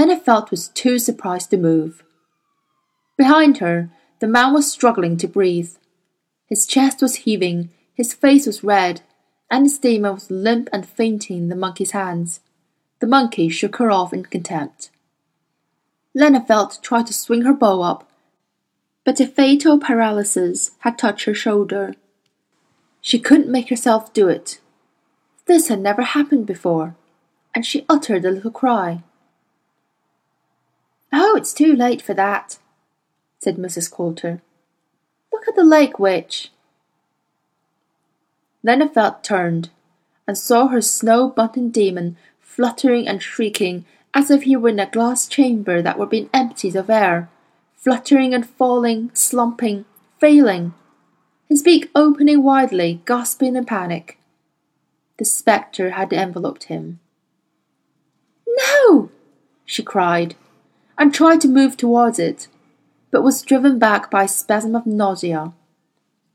Lena Feldt was too surprised to move. Behind her, the man was struggling to breathe. His chest was heaving, his face was red, and his demon was limp and fainting in the monkey's hands. The monkey shook her off in contempt. Lena Feldt tried to swing her bow up, but a fatal paralysis had touched her shoulder. She couldn't make herself do it. This had never happened before, and she uttered a little cry. Oh, it's too late for that, said Mrs. Coulter. Look at the lake, witch. Lena Feldt turned, and saw her snow bunting demon fluttering and shrieking as if he were in a glass chamber that were being emptied of air, fluttering and falling, slumping, failing, his beak opening widely, gasping in panic. The spectre had enveloped him. No! she cried, and tried to move towards it, but was driven back by a spasm of nausea.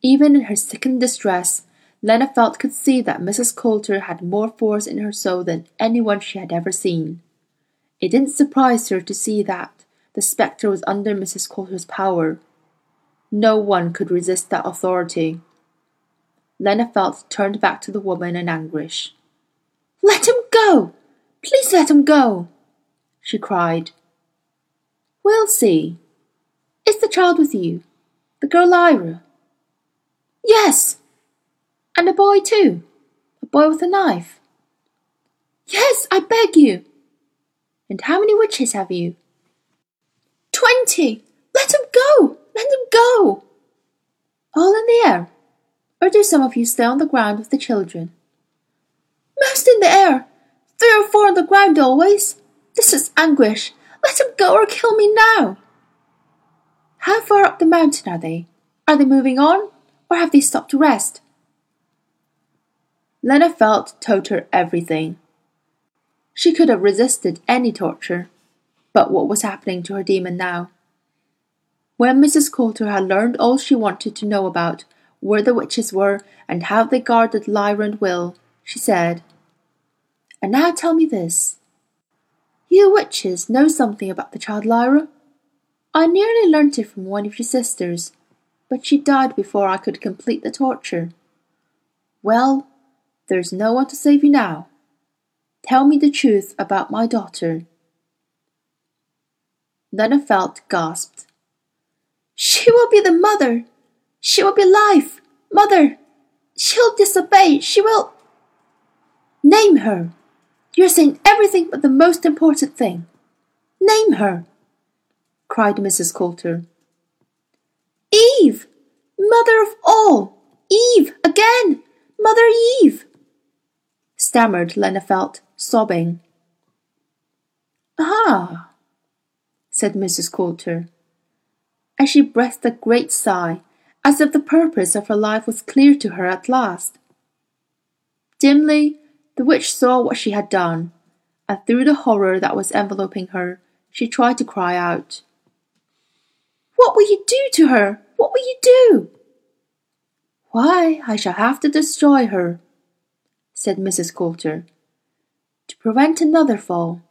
Even in her sickened distress, Lena Feldt could see that Mrs. Coulter had more force in her soul than anyone she had ever seen. It didn't surprise her to see that the spectre was under Mrs. Coulter's power. No one could resist that authority. Lena Feldt turned back to the woman in anguish. Let him go! Please let him go! she cried. We'll see. Is the child with you? The girl Lyra? Yes! And a boy too? A boy with a knife? Yes, I beg you! And how many witches have you? Twenty! Let him go! Let him go! All in the air? Or do some of you stay on the ground with the children? Most in the air! Three or four on the ground always! This is anguish! Let him go or kill me now! How far up the mountain are they? Are they moving on, or have they stopped to rest? Lena Feldt told her everything. She could have resisted any torture, but what was happening to her demon now? When Mrs. Coulter had learned all she wanted to know about where the witches were and how they guarded Lyra and Will, she said, And now tell me this. You witches know something about the child Lyra? I nearly learnt it from one of your sisters, but she died before I could complete the torture. Well, there's no one to save you now. Tell me the truth about my daughter. Lena Feldt gasped. She will be the mother. She will be life. Mother. She'll disobey. She will. Name her. You're saying everything but the most important thing. Name her, cried Mrs. Coulter. Eve, mother of all. Eve, again, Mother Eve, stammered Lena Feldt, sobbing. Ah, said Mrs. Coulter, and she breathed a great sigh, as if the purpose of her life was clear to her at last. Dimly, the witch saw what she had done, and through the horror that was enveloping her, she tried to cry out. What will you do to her? What will you do? Why, I shall have to destroy her, said Mrs. Coulter, to prevent another fall.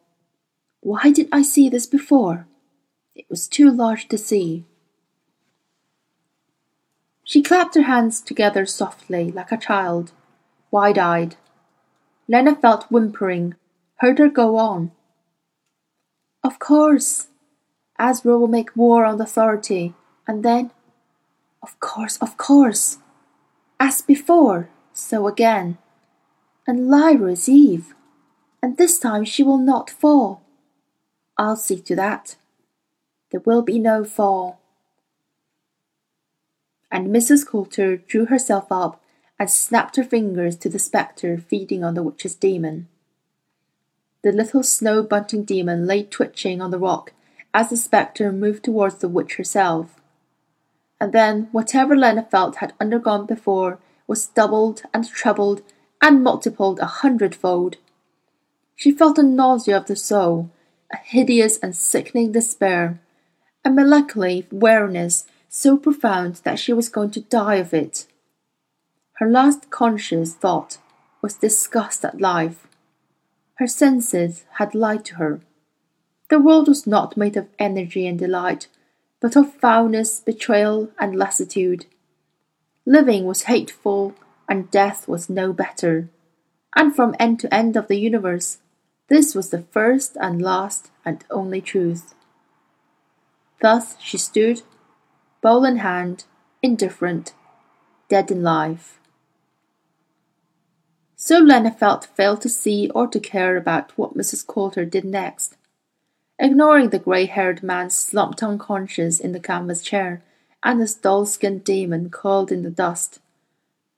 Why did I see this before? It was too large to see. She clapped her hands together softly, like a child, wide eyed. Lena Feldt whimpering, heard her go on. Of course, Asriel will make war on the authority, and then, of course, of course, as before, so again. And Lyra is Eve, and this time she will not fall. I'll see to that. There will be no fall. And Mrs. Coulter drew herself up and snapped her fingers to the spectre feeding on the witch's demon. The little snow bunting demon lay twitching on the rock as the spectre moved towards the witch herself. And then whatever Lena Feldt had undergone before was doubled and trebled and multiplied a hundredfold. She felt a nausea of the soul, a hideous and sickening despair, a melancholy weariness so profound that she was going to die of it. Her last conscious thought was disgust at life. Her senses had lied to her. The world was not made of energy and delight, but of foulness, betrayal, and lassitude. Living was hateful, and death was no better. And from end to end of the universe, this was the first and last and only truth. Thus she stood, bowl in hand, indifferent, dead in life. So Lena Feldt failed to see or to care about what Mrs. Coulter did next. Ignoring the grey haired man slumped unconscious in the canvas chair and his dull skinned demon curled in the dust,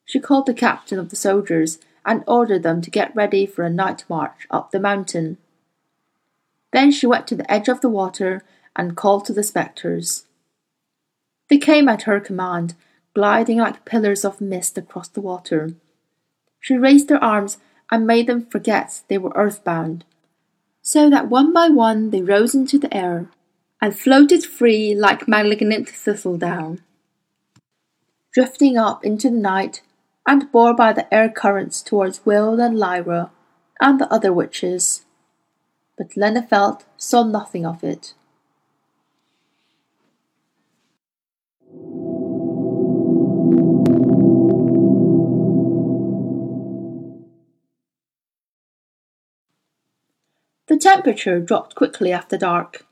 she called the captain of the soldiers and ordered them to get ready for a night march up the mountain. Then she went to the edge of the water and called to the spectres. They came at her command, gliding like pillars of mist across the water. She raised her arms and made them forget they were earthbound, so that one by one they rose into the air and floated free like malignant thistledown. Drifting up into the night and bore by the air currents towards Will and Lyra and the other witches. But Lena Feldt saw nothing of it. The temperature dropped quickly after dark,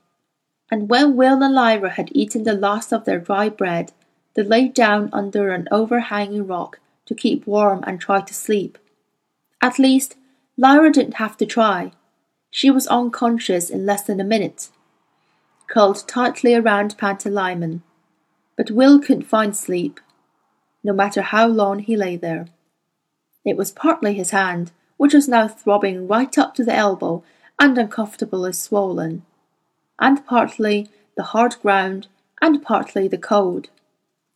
and when Will and Lyra had eaten the last of their dry bread, they lay down under an overhanging rock to keep warm and try to sleep. At least, Lyra didn't have to try. She was unconscious in less than a minute, curled tightly around Pantalaimon. But Will couldn't find sleep, no matter how long he lay there. It was partly his hand, which was now throbbing right up to the elbow and uncomfortably swollen, and partly the hard ground, and partly the cold,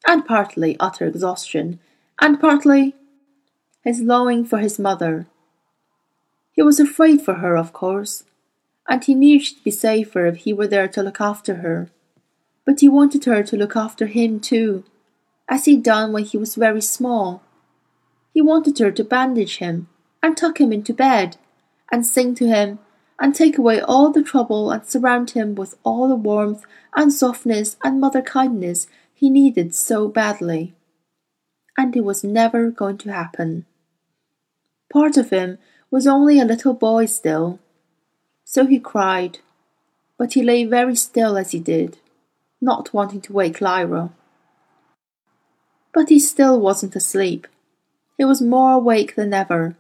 and partly utter exhaustion, and partly his longing for his mother. He was afraid for her, of course, and he knew she'd be safer if he were there to look after her. But he wanted her to look after him too, as he'd done when he was very small. He wanted her to bandage him, and tuck him into bed, and sing to him and take away all the trouble and surround him with all the warmth and softness and mother kindness he needed so badly. And it was never going to happen. Part of him was only a little boy still. So he cried, but he lay very still as he did, not wanting to wake Lyra. But he still wasn't asleep. He was more awake than ever.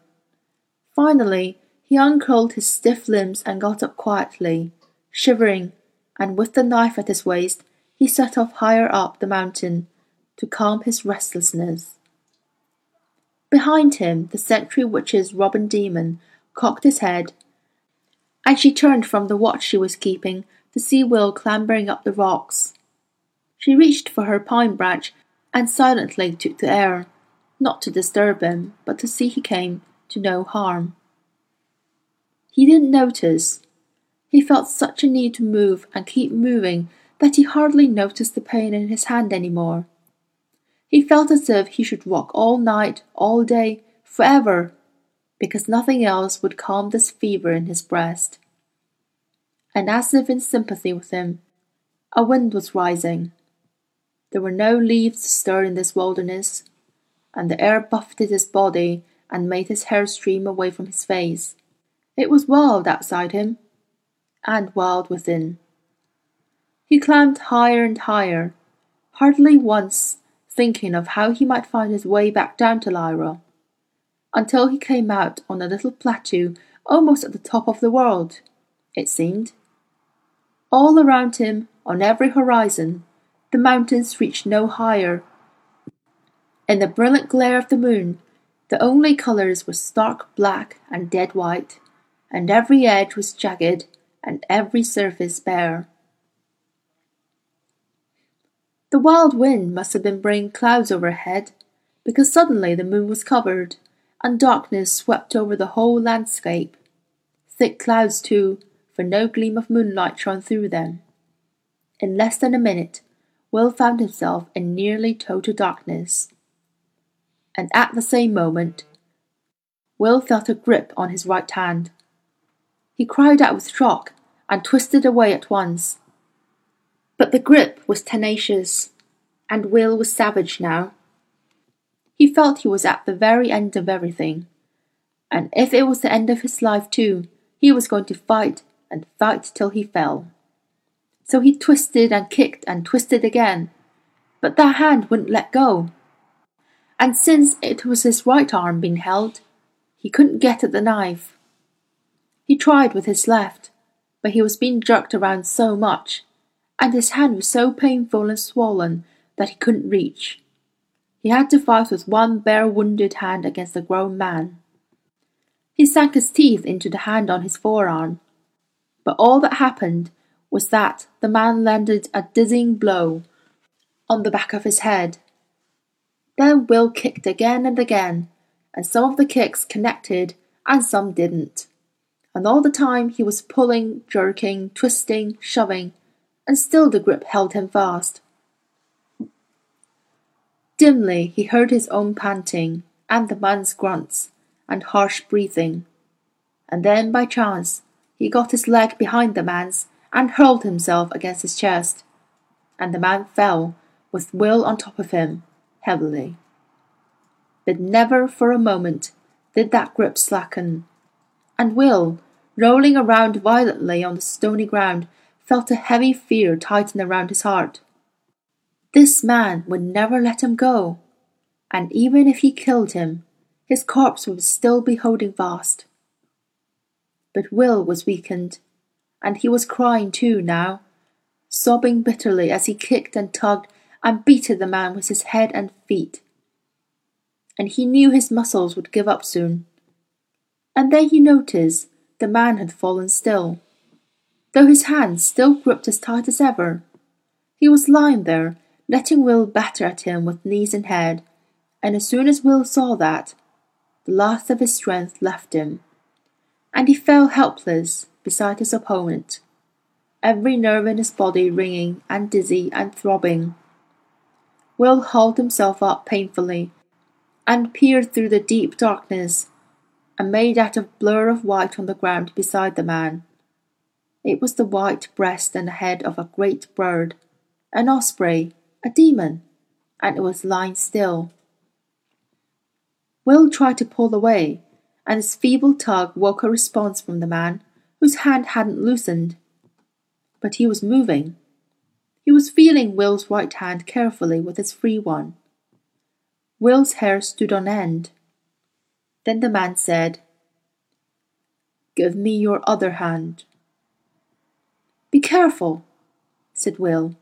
Finally, he uncurled his stiff limbs and got up quietly, shivering, and with the knife at his waist, he set off higher up the mountain to calm his restlessness. Behind him, the sentry witch's robin demon cocked his head, and she turned from the watch she was keeping to see Will clambering up the rocks. She reached for her pine branch and silently took the air, not to disturb him, but to see he came to no harm. He didn't notice. He felt such a need to move and keep moving that he hardly noticed the pain in his hand any more. He felt as if he should walk all night, all day, forever, because nothing else would calm this fever in his breast. And as if in sympathy with him, a wind was rising. There were no leaves to stir in this wilderness, and the air buffeted his body and made his hair stream away from his face. It was wild outside him, and wild within. He climbed higher and higher, hardly once thinking of how he might find his way back down to Lyra, until he came out on a little plateau almost at the top of the world, it seemed. All around him, on every horizon, the mountains reached no higher. In the brilliant glare of the moon, the only colours were stark black and dead white and every edge was jagged, and every surface bare. The wild wind must have been bringing clouds overhead, because suddenly the moon was covered, and darkness swept over the whole landscape. Thick clouds, too, for no gleam of moonlight shone through them. In less than a minute, Will found himself in nearly total darkness. And at the same moment, Will felt a grip on his right hand. He cried out with shock and twisted away at once. But the grip was tenacious, and Will was savage now. He felt he was at the very end of everything, and if it was the end of his life too, he was going to fight and fight till he fell. So he twisted and kicked and twisted again, but that hand wouldn't let go. And since it was his right arm being held, he couldn't get at the knife. He tried with his left, but he was being jerked around so much, and his hand was so painful and swollen that he couldn't reach. He had to fight with one bare wounded hand against a grown man. He sank his teeth into the hand on his forearm, but all that happened was that the man landed a dizzying blow on the back of his head. Then Will kicked again and again, and some of the kicks connected and some didn't. And all the time he was pulling, jerking, twisting, shoving, and still the grip held him fast. Dimly he heard his own panting, and the man's grunts, and harsh breathing. And then, by chance, he got his leg behind the man's and hurled himself against his chest, and the man fell, with Will on top of him, heavily. But never for a moment did that grip slacken, and Will, rolling around violently on the stony ground, felt a heavy fear tighten around his heart. This man would never let him go, and even if he killed him, his corpse would still be holding fast. But Will was weakened, and he was crying too now, sobbing bitterly as he kicked and tugged and beat at the man with his head and feet. And he knew his muscles would give up soon. And then he noticed the man had fallen still, though his hands still gripped as tight as ever. He was lying there letting Will batter at him with knees and head, and as soon as Will saw that, the last of his strength left him, and he fell helpless beside his opponent, every nerve in his body ringing and dizzy and throbbing. Will hauled himself up painfully and peered through the deep darkness and made out a blur of white on the ground beside the man. It was the white breast and head of a great bird, an osprey, a demon, and it was lying still. Will tried to pull away, and his feeble tug woke a response from the man, whose hand hadn't loosened. But he was moving. He was feeling Will's right hand carefully with his free one. Will's hair stood on end. Then the man said, Give me your other hand. Be careful, said Will.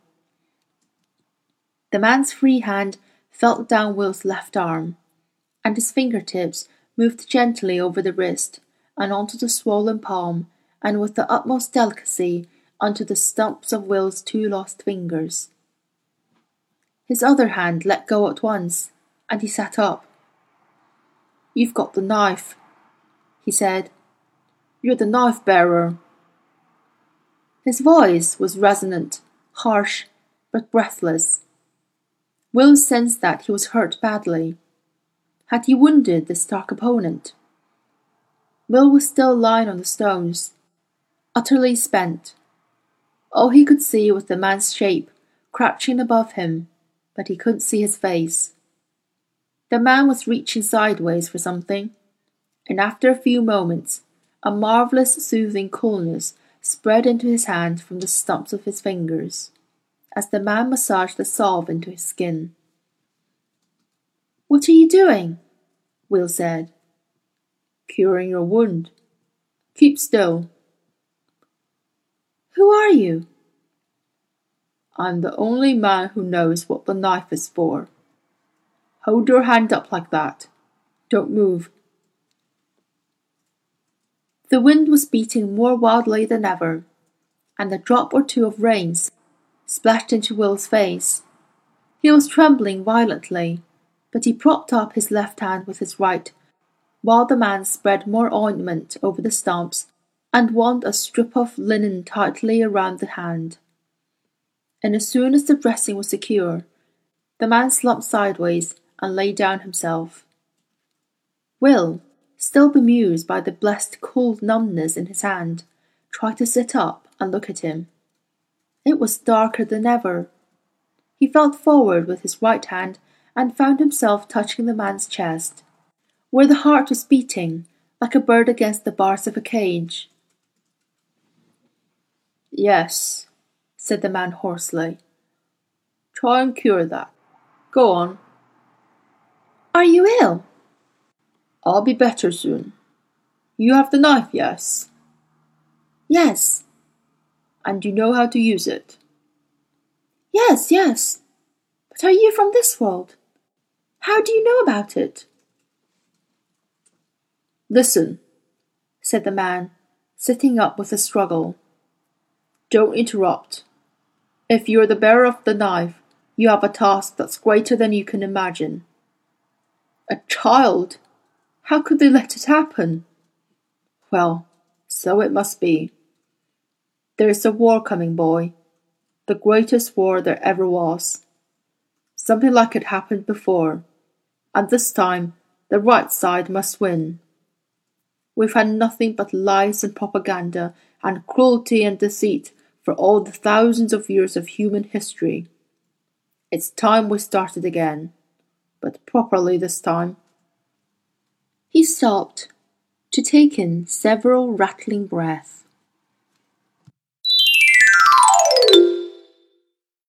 The man's free hand felt down Will's left arm, and his fingertips moved gently over the wrist and onto the swollen palm, and with the utmost delicacy onto the stumps of Will's two lost fingers. His other hand let go at once, and he sat up. You've got the knife, he said. You're the knife bearer. His voice was resonant, harsh, but breathless. Will sensed that he was hurt badly. Had he wounded the stark opponent? Will was still lying on the stones, utterly spent. All he could see was the man's shape crouching above him, but he couldn't see his face. The man was reaching sideways for something, and after a few moments, a marvelous soothing coolness spread into his hand from the stumps of his fingers as the man massaged the salve into his skin. What are you doing? Will said. Curing your wound. Keep still. Who are you? I'm the only man who knows what the knife is for. Hold your hand up like that. Don't move. The wind was beating more wildly than ever, and a drop or two of rain splashed into Will's face. He was trembling violently, but he propped up his left hand with his right, while the man spread more ointment over the stumps and wound a strip of linen tightly around the hand. And as soon as the dressing was secure, the man slumped sideways and lay down himself. Will, still bemused by the blessed cold numbness in his hand, tried to sit up, and look at him. It was darker than ever. He felt forward with his right hand and found himself touching the man's chest, where the heart was beating like a bird against the bars of a cage. Yes, said the man hoarsely. Try and cure that. Go on. Are you ill? I'll be better soon. You have the knife, yes? Yes. And you know how to use it? Yes, yes. But are you from this world? How do you know about it? Listen, said the man, sitting up with a struggle. Don't interrupt. If you're the bearer of the knife, you have a task that's greater than you can imagine. A child? How could they let it happen? Well, so it must be. There is a war coming, boy. The greatest war there ever was. Something like it happened before, and this time the right side must win. We've had nothing but lies and propaganda and cruelty and deceit for all the thousands of years of human history. It's time we started again, but properly this time. He stopped to take in several rattling breaths.